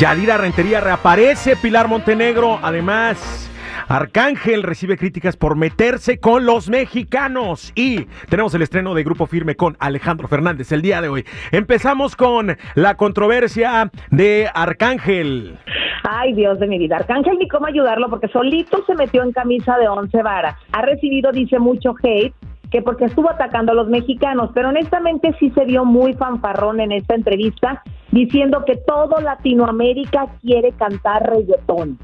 Yadira Rentería reaparece, Pilar Montenegro, además. Arcángel recibe críticas por meterse con los mexicanos y tenemos el estreno de Grupo Firme con Alejandro Fernández el día de hoy. Empezamos con la controversia de Arcángel. Ay, Dios de mi vida. Arcángel ni cómo ayudarlo porque solito se metió en camisa de once varas. Ha recibido, dice, mucho hate que porque estuvo atacando a los mexicanos, pero honestamente sí se vio muy fanfarrón en esta entrevista diciendo que todo Latinoamérica quiere cantar reggaetón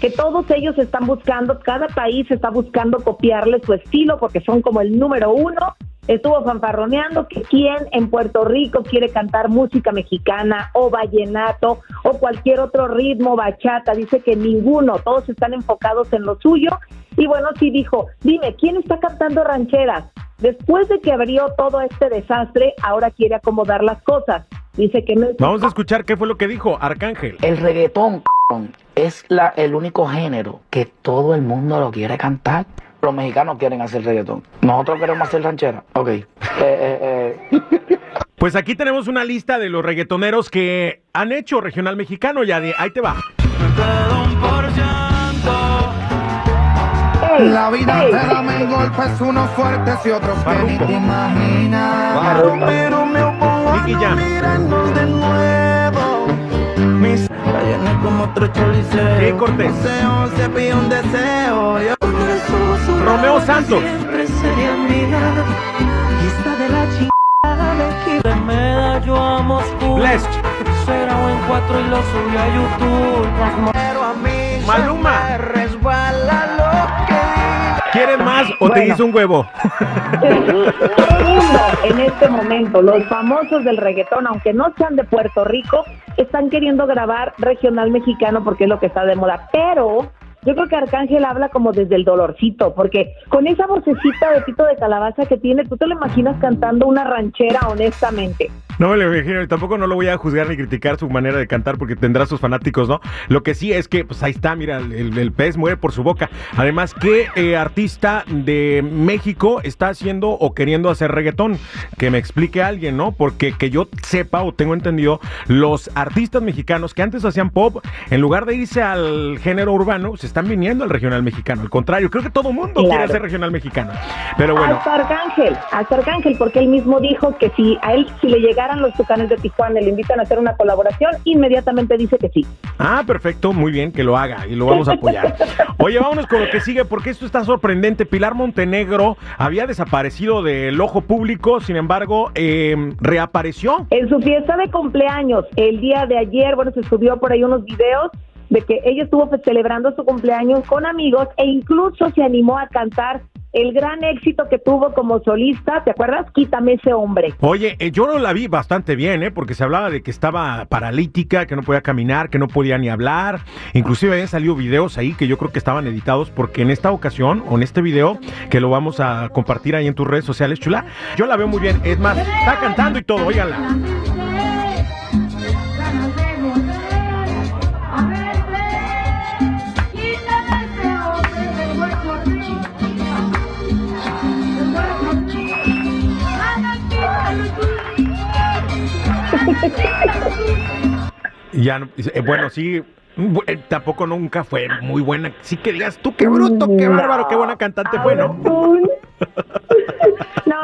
que todos ellos están buscando, cada país está buscando copiarle su estilo porque son como el número uno. Estuvo fanfarroneando que quién en Puerto Rico quiere cantar música mexicana o vallenato o cualquier otro ritmo, bachata. Dice que ninguno, todos están enfocados en lo suyo. Y bueno, sí dijo, dime, ¿quién está cantando rancheras? Después de que abrió todo este desastre, ahora quiere acomodar las cosas. Dice que no Vamos a escuchar qué fue lo que dijo Arcángel. El reggaetón es la, el único género que todo el mundo lo quiere cantar. Los mexicanos quieren hacer reggaetón. Nosotros queremos hacer ranchera. Ok. Eh, eh, eh. Pues aquí tenemos una lista de los reggaetoneros que han hecho regional mexicano, ya de ahí te va. La vida ey, te da mil golpes, unos fuertes y otros que ni te imaginas. Pero me Nicky no Jam. Jay Cortés. Deseo, se pide un deseo. Yo Romeo Santos. siempre sería mía. Y esta de la chingada me quita. Me da yo a Moscú. Blessed. Será ¿Quieres más o te hizo un huevo? en este momento, los famosos del reggaetón, aunque no sean de Puerto Rico, están queriendo grabar regional mexicano porque es lo que está de moda. Pero yo creo que Arcángel habla como desde el dolorcito, porque con esa vocecita de pito de calabaza que tiene, tú te lo imaginas cantando una ranchera honestamente. No me lo imagino, y tampoco no lo voy a juzgar ni criticar su manera de cantar porque tendrá sus fanáticos, ¿no? Lo que sí es que, pues ahí está, mira, el, el pez muere por su boca. Además, ¿qué eh, artista de México está haciendo o queriendo hacer reggaetón? Que me explique alguien, ¿no? Porque que yo sepa o tengo entendido, los artistas mexicanos que antes hacían pop, en lugar de irse al género urbano, se están viniendo al regional mexicano. Al contrario, creo que todo mundo quiere hacer regional mexicano. Pero bueno. Hasta Arcángel, hasta Arcángel, porque él mismo dijo que si a él, si le llegaran los tucanes de Tijuana y le invitan a hacer una colaboración, inmediatamente dice que sí. Ah, perfecto, muy bien que lo haga y lo vamos a apoyar. Oye, vámonos con lo que sigue porque esto está sorprendente. Pilar Montenegro había desaparecido del ojo público, sin embargo, eh, reapareció. En su fiesta de cumpleaños, el día de ayer, bueno, se subió por ahí unos videos de que ella estuvo pues, celebrando su cumpleaños con amigos e incluso se animó a cantar el gran éxito que tuvo como solista, ¿te acuerdas? Quítame ese hombre. Oye, eh, yo no la vi bastante bien, ¿eh? Porque se hablaba de que estaba paralítica, que no podía caminar, que no podía ni hablar. Inclusive habían salido videos ahí que yo creo que estaban editados porque en esta ocasión, o en este video, que lo vamos a compartir ahí en tus redes sociales, chula, yo la veo muy bien. Es más, está cantando y todo, óiganla. Ya, eh, bueno, sí, bu- eh, tampoco nunca fue muy buena. Sí que digas tú, qué bruto, qué bárbaro, qué buena cantante fue. No,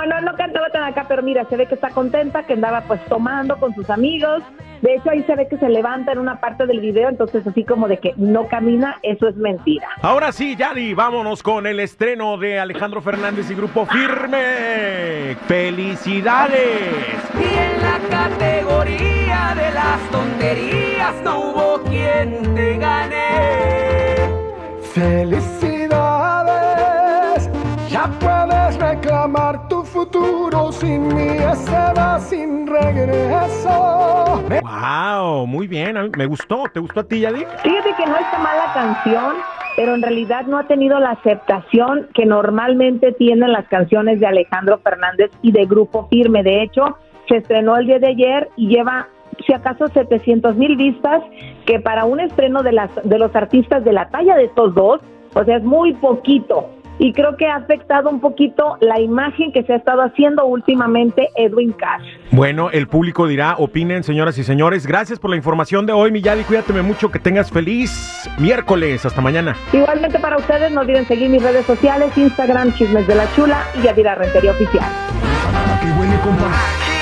no, no cantaba tan acá, pero mira, se ve que está contenta, que andaba pues tomando con sus amigos. De hecho, ahí se ve que se levanta en una parte del video, entonces así como de que no camina, eso es mentira. Ahora sí, Yadi, vámonos con el estreno de Alejandro Fernández y Grupo Firme. ¡Felicidades! Y en la categoría de las tonterías no hubo quien te gane. Felicidades, sin mí se va sin regreso. Wow, muy bien, me gustó. ¿Te gustó a ti, Yadi? Fíjate que no está mala canción, pero en realidad no ha tenido la aceptación que normalmente tienen las canciones de Alejandro Fernández y de Grupo Firme. De hecho, se estrenó el día de ayer y lleva si acaso 700 mil vistas, que para un estreno de, las, de los artistas de la talla de estos dos, o sea, es muy poquito. Y creo que ha afectado un poquito la imagen que se ha estado haciendo últimamente Edwin Cash. Bueno, el público dirá, opinen, señoras y señores. Gracias por la información de hoy, Miyadi. Cuídateme mucho, que tengas feliz miércoles. Hasta mañana. Igualmente para ustedes, no olviden seguir mis redes sociales, Instagram, Chismes de la Chula y Yadira Rentería Oficial. Qué huele, compa.